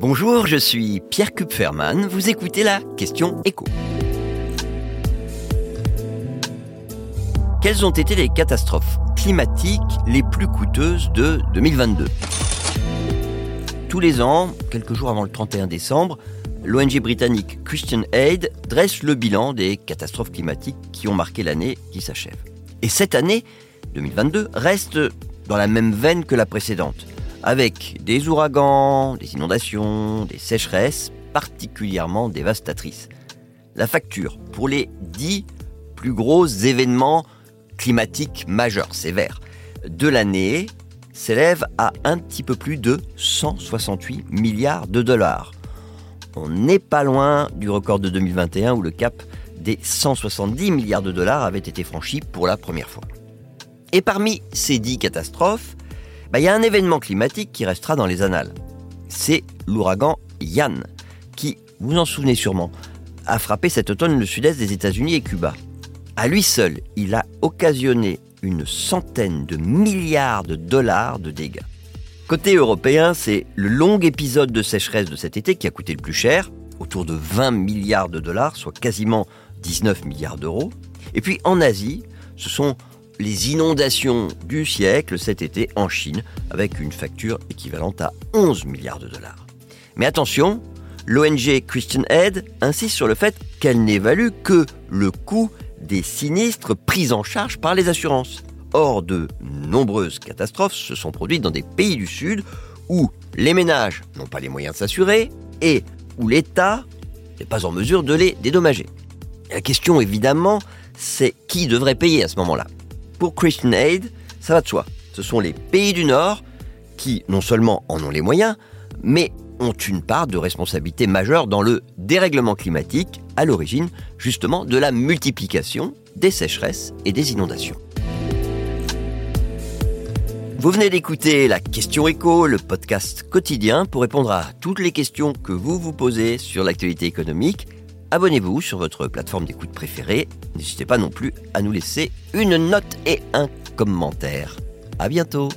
Bonjour, je suis Pierre Kupferman. Vous écoutez la question écho. Quelles ont été les catastrophes climatiques les plus coûteuses de 2022 Tous les ans, quelques jours avant le 31 décembre, l'ONG britannique Christian Aid dresse le bilan des catastrophes climatiques qui ont marqué l'année qui s'achève. Et cette année, 2022, reste dans la même veine que la précédente avec des ouragans, des inondations, des sécheresses particulièrement dévastatrices. La facture pour les dix plus gros événements climatiques majeurs, sévères, de l'année s'élève à un petit peu plus de 168 milliards de dollars. On n'est pas loin du record de 2021 où le cap des 170 milliards de dollars avait été franchi pour la première fois. Et parmi ces dix catastrophes, bah, il y a un événement climatique qui restera dans les annales. C'est l'ouragan Yann, qui, vous en souvenez sûrement, a frappé cet automne le sud-est des États-Unis et Cuba. À lui seul, il a occasionné une centaine de milliards de dollars de dégâts. Côté européen, c'est le long épisode de sécheresse de cet été qui a coûté le plus cher, autour de 20 milliards de dollars, soit quasiment 19 milliards d'euros. Et puis en Asie, ce sont les inondations du siècle cet été en Chine, avec une facture équivalente à 11 milliards de dollars. Mais attention, l'ONG Christian Aid insiste sur le fait qu'elle n'évalue que le coût des sinistres pris en charge par les assurances. Or, de nombreuses catastrophes se sont produites dans des pays du Sud où les ménages n'ont pas les moyens de s'assurer et où l'État n'est pas en mesure de les dédommager. La question, évidemment, c'est qui devrait payer à ce moment-là? Pour Christian Aid, ça va de soi. Ce sont les pays du Nord qui non seulement en ont les moyens, mais ont une part de responsabilité majeure dans le dérèglement climatique à l'origine justement de la multiplication des sécheresses et des inondations. Vous venez d'écouter la question écho, le podcast quotidien pour répondre à toutes les questions que vous vous posez sur l'actualité économique abonnez-vous sur votre plateforme d'écoute préférée. N'hésitez pas non plus à nous laisser une note et un commentaire. À bientôt